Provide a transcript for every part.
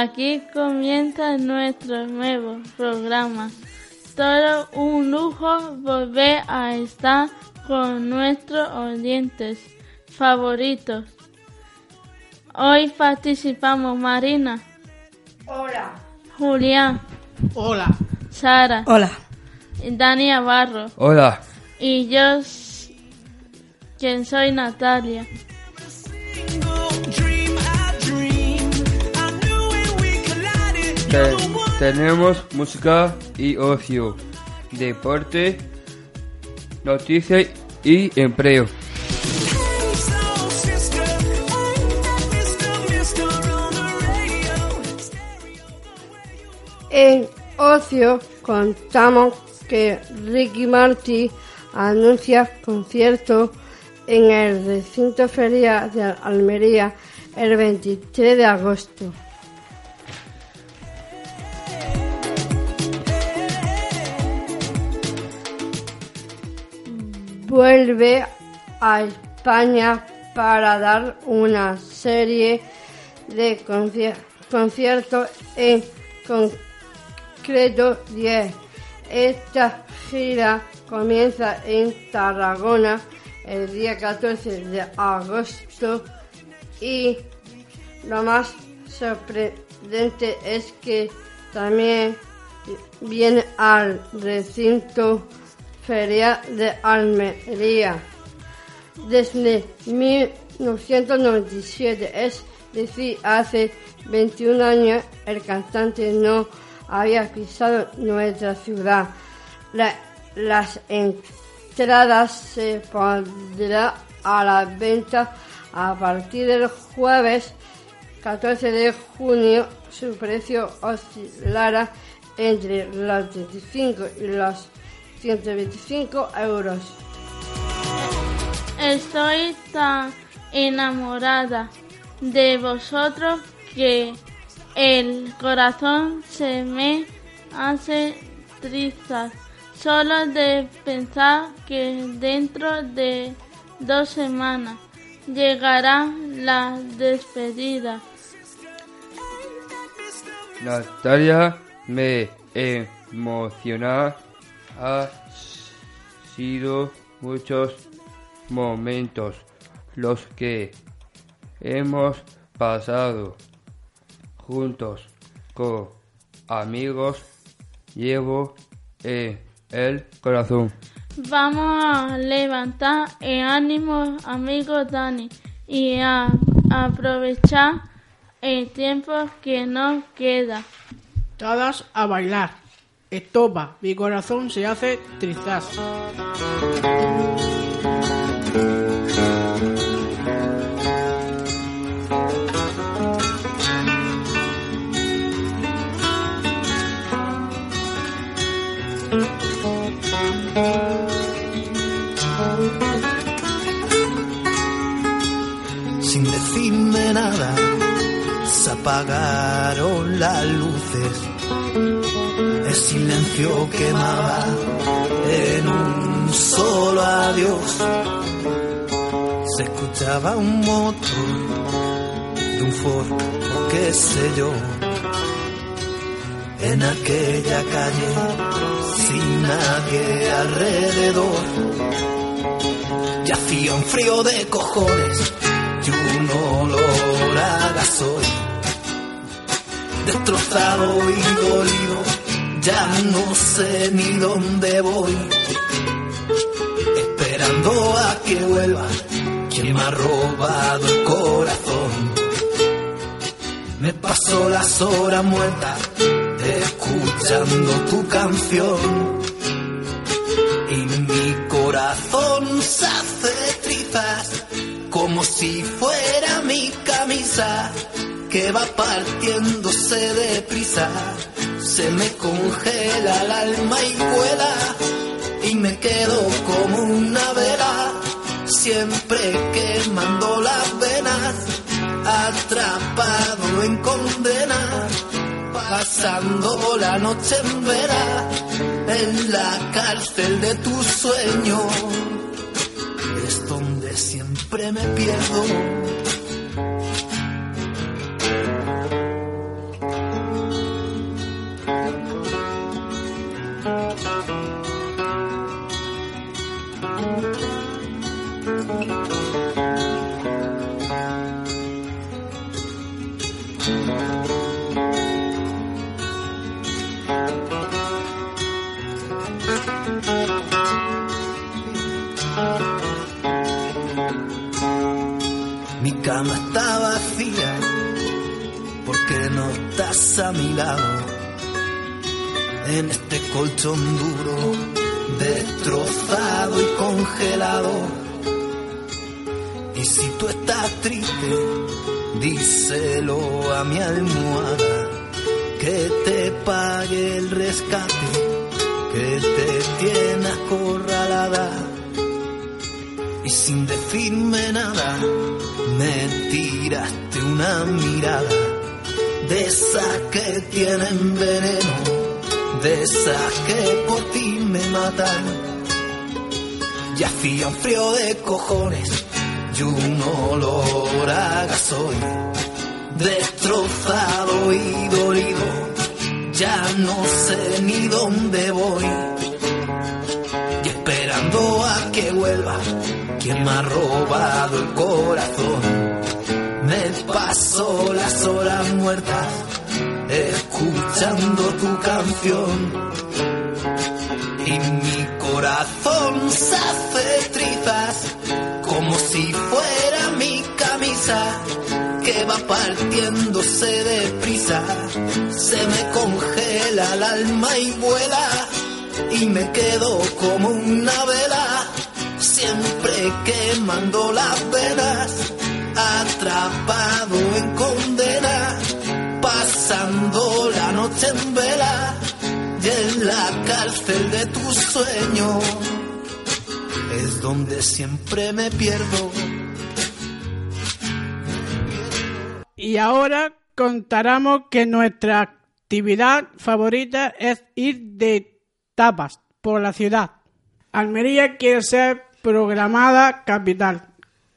Aquí comienza nuestro nuevo programa. Todo un lujo volver a estar con nuestros oyentes favoritos. Hoy participamos Marina. Hola. Julián. Hola. Sara. Hola. Y Dani Navarro. Hola. Y yo, quien soy Natalia. Te- tenemos música y ocio, deporte, noticias y empleo. En ocio contamos que Ricky Martin anuncia concierto en el recinto feria de Almería el 23 de agosto. Vuelve a España para dar una serie de conci- conciertos en concreto 10. Esta gira comienza en Tarragona el día 14 de agosto y lo más sorprendente es que también viene al recinto feria de Almería desde 1997, es decir, hace 21 años el cantante no había pisado nuestra ciudad. La- las entradas se pondrán a la venta a partir del jueves 14 de junio. Su precio oscilará entre los 25 y los 125 euros. Estoy tan enamorada de vosotros que el corazón se me hace trizas solo de pensar que dentro de dos semanas llegará la despedida. Natalia me emociona. Ha sido muchos momentos los que hemos pasado juntos con amigos. Llevo en el corazón. Vamos a levantar el ánimo, amigo Dani, y a aprovechar el tiempo que nos queda. Todas a bailar. Estopa, mi corazón se hace trizas. sin decirme nada, se apagaron las luces. El silencio quemaba en un solo adiós. Se escuchaba un motor de un Ford, o qué sé yo, en aquella calle sin nadie alrededor. Y hacía un frío de cojones y un olor a gasoil. Destrozado y dolido, ya no sé ni dónde voy. Esperando a que vuelva quien me ha robado el corazón. Me paso las horas muertas escuchando tu canción y mi corazón se hace trizas como si fuera mi camisa que va partiéndose de prisa. Se me congela el alma y vuela y me quedo como una vela, siempre quemando las venas, atrapado en condena, pasando la noche en vela en la cárcel de tu sueño. Es donde siempre me pierdo. Díselo a mi almohada que te pague el rescate que te tiene acorralada y sin decirme nada me tiraste una mirada de esas que tienen veneno, de esas que por ti me matan. Y hacía un frío de cojones y un olor a gasoil, destrozado y dolido, ya no sé ni dónde voy. Y esperando a que vuelva quien me ha robado el corazón. Me paso las horas muertas escuchando tu canción. Y mi corazón se hace trizas como si que va partiéndose deprisa. Se me congela el alma y vuela y me quedo como una vela siempre quemando las venas, atrapado en condena, pasando la noche en vela y en la cárcel de tu sueño es donde siempre me pierdo. Y ahora contaremos que nuestra actividad favorita es ir de tapas por la ciudad. Almería quiere ser programada capital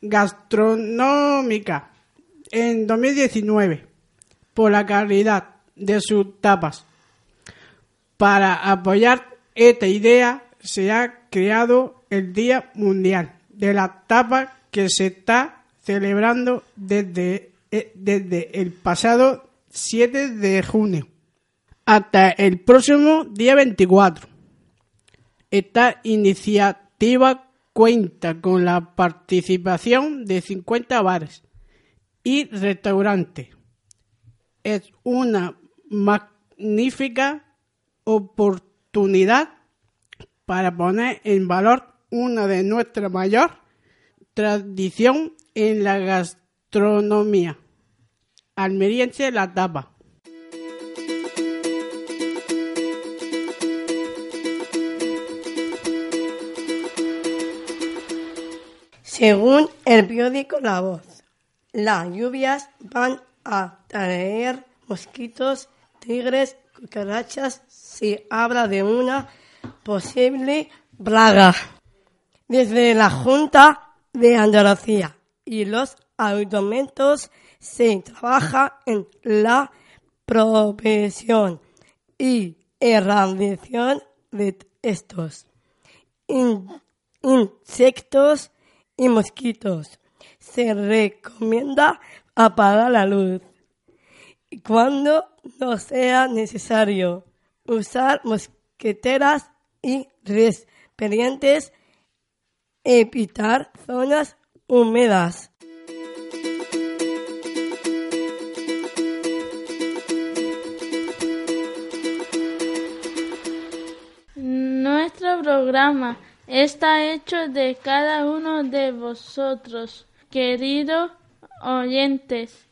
gastronómica en 2019 por la calidad de sus tapas. Para apoyar esta idea se ha creado el Día Mundial de la Tapa que se está celebrando desde, desde el pasado 7 de junio hasta el próximo día 24. Esta iniciativa cuenta con la participación de 50 bares y restaurantes. Es una magnífica oportunidad para poner en valor una de nuestras mayor tradición en la gastronomía almeriense la tapa. Según el periódico La Voz, las lluvias van a traer mosquitos, tigres, cucarachas. Se habla de una posible plaga. Desde la Junta de Andalucía y los ayuntamientos se trabaja en la profesión y erradicación de estos in- insectos y mosquitos. Se recomienda apagar la luz cuando no sea necesario usar mosqueteras y repelentes, evitar zonas húmedas. Programa está hecho de cada uno de vosotros, queridos oyentes.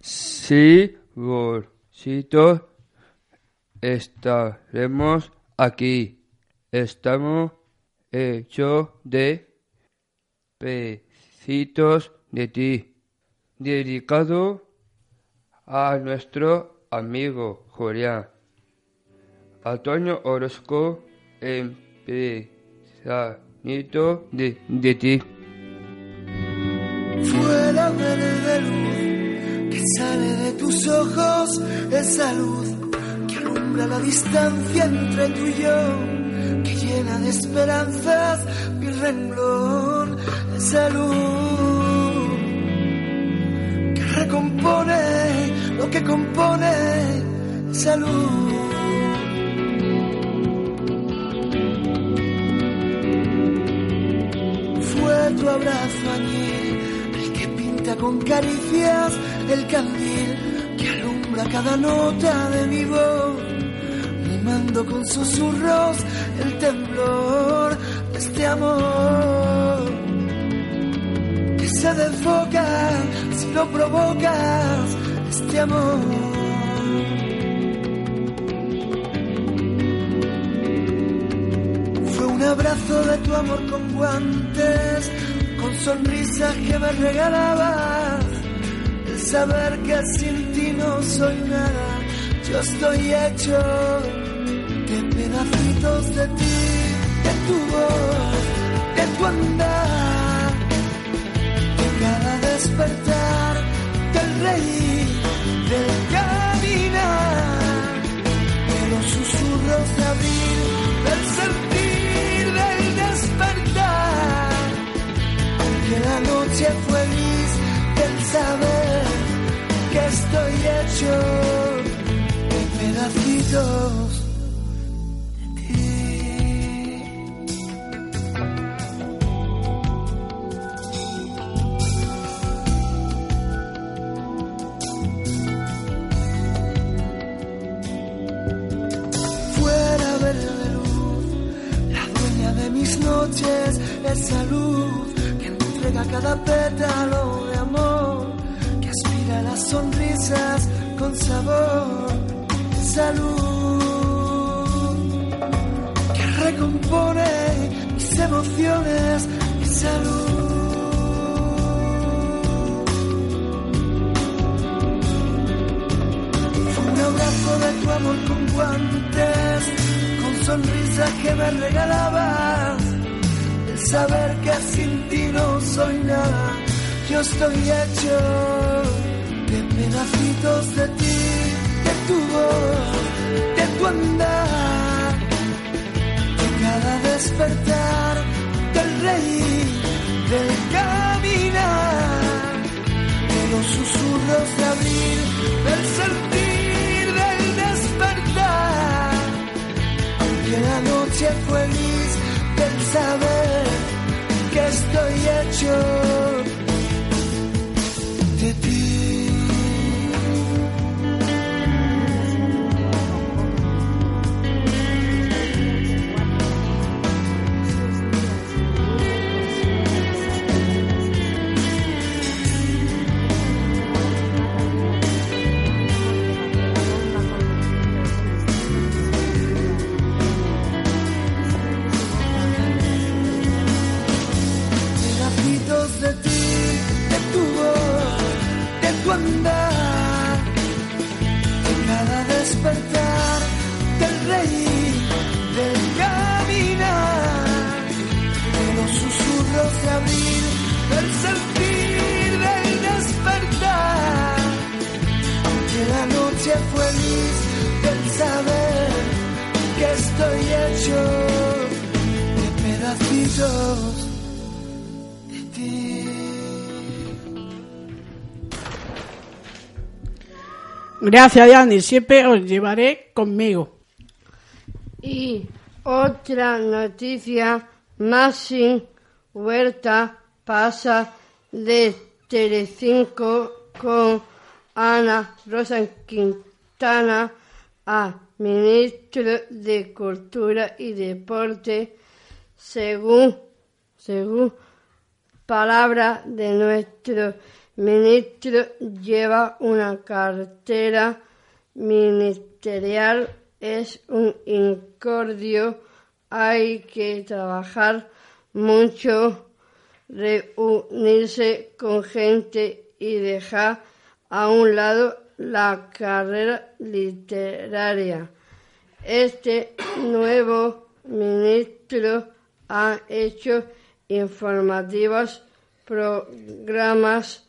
Sí, bolsitos, estaremos aquí. Estamos hechos de pecitos de ti, dedicado a nuestro amigo Julián. Antonio Orozco, empezanito de, de ti. Fuera verde luz que sale de tus ojos, esa luz que alumbra la distancia entre tú y yo. que llena de esperanzas mi renglón de salud, que recompone lo que compone salud. Tu abrazo añil el que pinta con caricias el candil que alumbra cada nota de mi voz, mimando con susurros el temblor de este amor. Que se desboca si lo provocas, este amor. Fue un abrazo de tu amor con con sonrisas que me regalabas el saber que sin ti no soy nada, yo estoy hecho de pedacitos de ti, de tu voz, de tu andar, pedacitos de ti. Fuera verde luz, la dueña de mis noches, esa luz que entrega cada pétalo de amor, que aspira las sonrisas con sabor, salud, que recompone mis emociones y salud. Un abrazo de tu amor con guantes, con sonrisas que me regalabas el saber que sin ti no soy nada, yo estoy hecho de pedacitos de ti, tu voz, de tu andar, de cada despertar, del reír, del caminar, de los susurros de abril, del sentir, del despertar, aunque la noche fue gris, del saber que estoy hecho estoy hecho de pedacitos de ti. Gracias, Dani. Siempre os llevaré conmigo. Y otra noticia, Maxim Huerta pasa de Telecinco con Ana Rosa Quintana a ministro de Cultura y Deporte, según, según palabra de nuestro ministro, lleva una cartera ministerial. Es un incordio. Hay que trabajar mucho, reunirse con gente y dejar a un lado la carrera literaria. Este nuevo ministro ha hecho informativos programas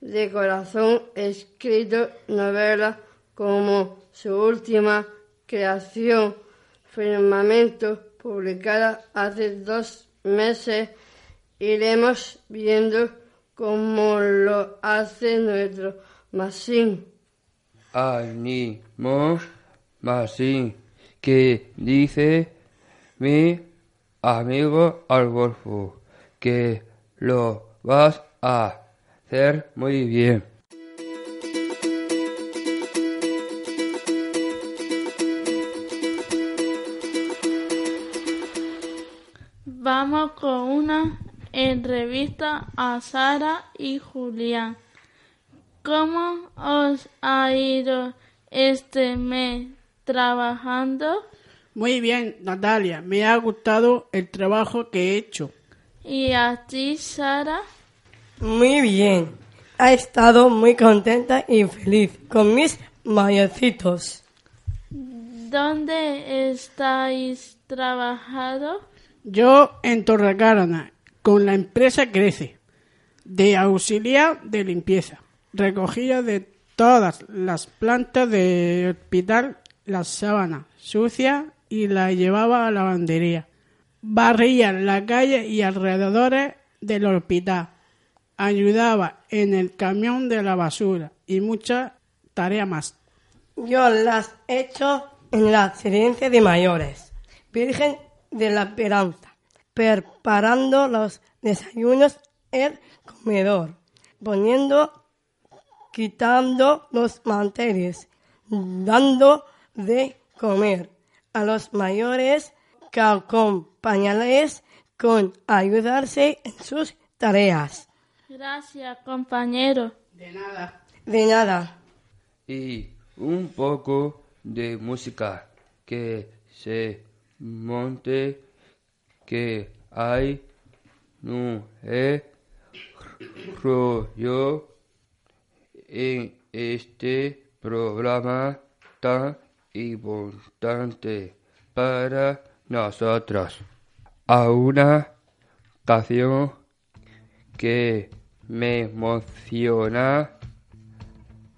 de corazón, escrito novelas como su última creación, Firmamento, publicada hace dos meses. Iremos viendo cómo lo hace nuestro Masín. Ánimo, Masín, que dice mi amigo Adolfo, que lo vas a hacer muy bien. Vamos con una entrevista a Sara y Julián. ¿Cómo os ha ido este mes trabajando? Muy bien, Natalia, me ha gustado el trabajo que he hecho. ¿Y a ti, Sara? Muy bien. Ha estado muy contenta y feliz con mis mayorcitos. ¿Dónde estáis trabajando? Yo en Torrecarona, con la empresa Crece, de auxiliar de limpieza, recogida de todas las plantas del hospital, la sábana sucia y la llevaba a la lavandería. Barría la calle y alrededores del hospital. Ayudaba en el camión de la basura y muchas tareas más. Yo las he hecho en la residencia de mayores, Virgen de la Esperanza, preparando los desayunos, el comedor, poniendo, quitando los manteles, dando de comer a los mayores que acompañarles con ayudarse en sus tareas. Gracias, compañero. De nada. De nada. y un poco de música que se monte que hay no es rollo en este programa tan importante para nosotros a una canción que me emociona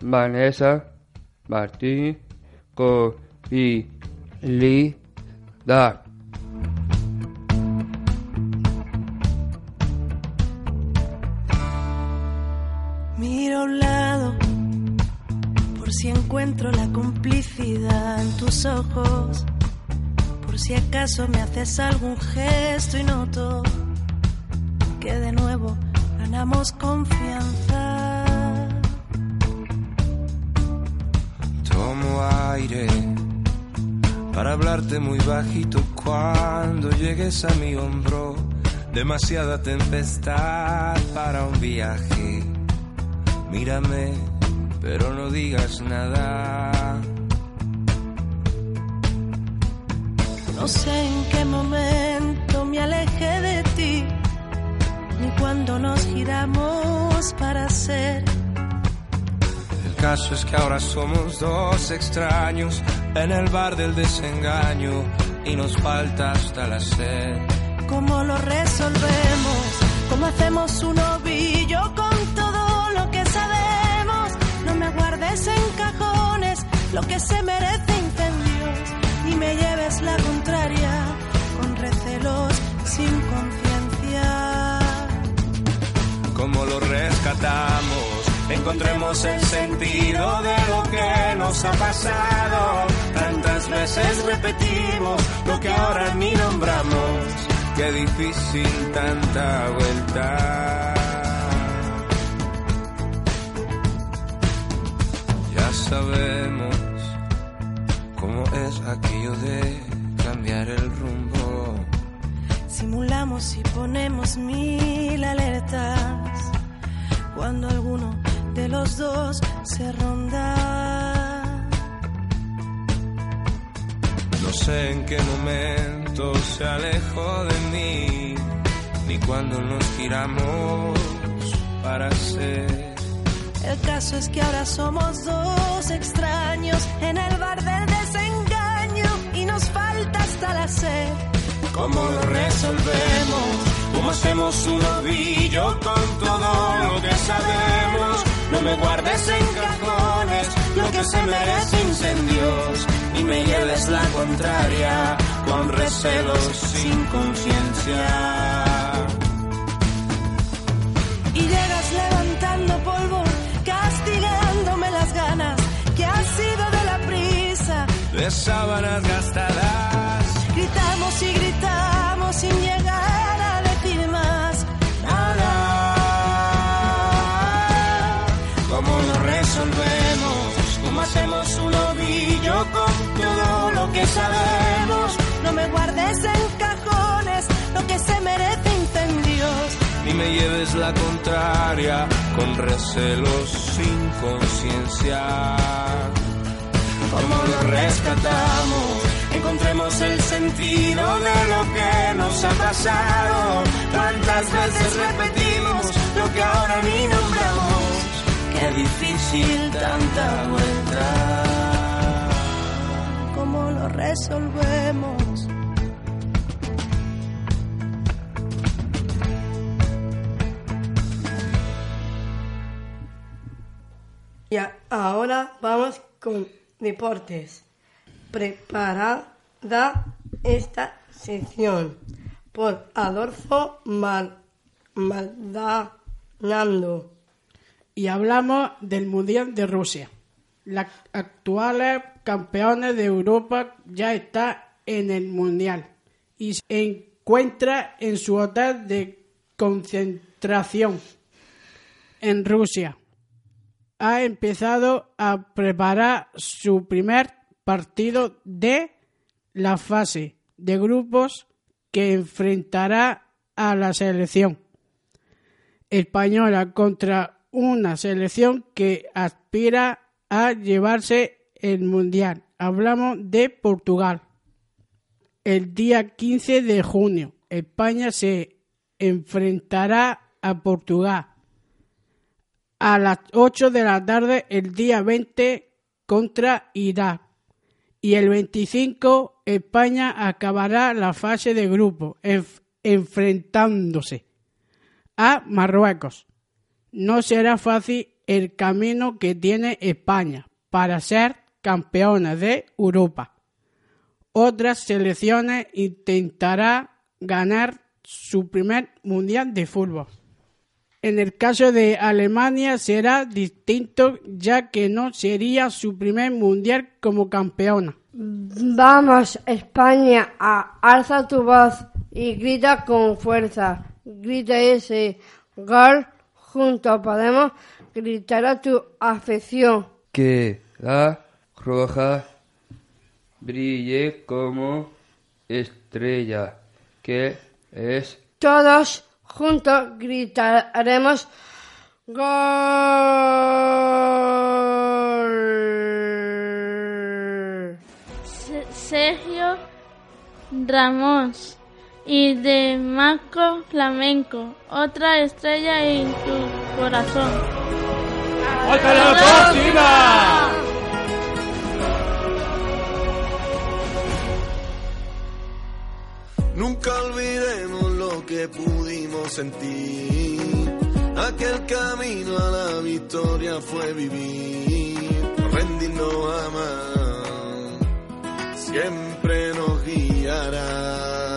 Vanessa Martín con. Miro a en tus ojos, por si acaso me haces algún gesto y noto que de nuevo ganamos confianza. Tomo aire para hablarte muy bajito cuando llegues a mi hombro. Demasiada tempestad para un viaje. Mírame, pero no digas nada. No sé en qué momento me alejé de ti, ni cuando nos giramos para ser. El caso es que ahora somos dos extraños en el bar del desengaño y nos falta hasta la sed. ¿Cómo lo resolvemos? ¿Cómo hacemos un ovillo con todo lo que sabemos? No me guardes en cajones lo que se merece incendios y me lleves la contraria con recelos sin conciencia. ¿Cómo lo rescatamos? Encontremos el sentido de lo que nos ha pasado. Tantas veces repetimos lo que ahora ni nombramos. Qué difícil tanta vuelta. Ya sabemos es aquello de cambiar el rumbo. Simulamos y ponemos mil alertas cuando alguno de los dos se ronda. No sé en qué momento se alejó de mí, ni cuando nos giramos para ser. El caso es que ahora somos dos extraños en el bar del desengaño nos falta hasta la sed. ¿Cómo lo resolvemos? ¿Cómo hacemos un ovillo con todo lo que sabemos? No me guardes en cajones lo que se merece incendios, ni me lleves la contraria con recelos sin conciencia. De sábanas gastadas, Gritamos y gritamos sin llegar a decir más nada. ¿cómo lo resolvemos? ¿Cómo hacemos un ovillo con todo lo que sabemos? No me guardes en cajones lo que se merece incendios. Ni me lleves la contraria con recelos sin conciencia. ¿Cómo lo rescatamos? Encontremos el sentido de lo que nos ha pasado. ¿Cuántas veces repetimos lo que ahora ni nombramos? Qué difícil tanta vuelta. ¿Cómo lo resolvemos? Y a- ahora vamos con deportes. Preparada esta sección por Adolfo Mal Maldonado. Y hablamos del Mundial de Rusia. Las actuales campeones de Europa ya está en el Mundial y se encuentra en su hotel de concentración en Rusia. Ha empezado a preparar su primer partido de la fase de grupos que enfrentará a la selección española contra una selección que aspira a llevarse el mundial. Hablamos de Portugal. El día 15 de junio, España se enfrentará a Portugal. A las 8 de la tarde, el día 20 contra Irak. Y el 25, España acabará la fase de grupo, enf- enfrentándose a Marruecos. No será fácil el camino que tiene España para ser campeona de Europa. Otras selecciones intentará ganar su primer mundial de fútbol. En el caso de Alemania será distinto ya que no sería su primer mundial como campeona. Vamos, España, a- alza tu voz y grita con fuerza. Grita ese gol junto podemos gritar a tu afección. Que la roja brille como estrella, que es Todos juntos gritaremos gol. Se- Sergio Ramos y de Marco Flamenco, otra estrella en tu corazón. ¡Hasta la próxima! Nunca olvidemos lo que pudimos sentir. Aquel camino a la victoria fue vivir, no rendirnos a más. Siempre nos guiará.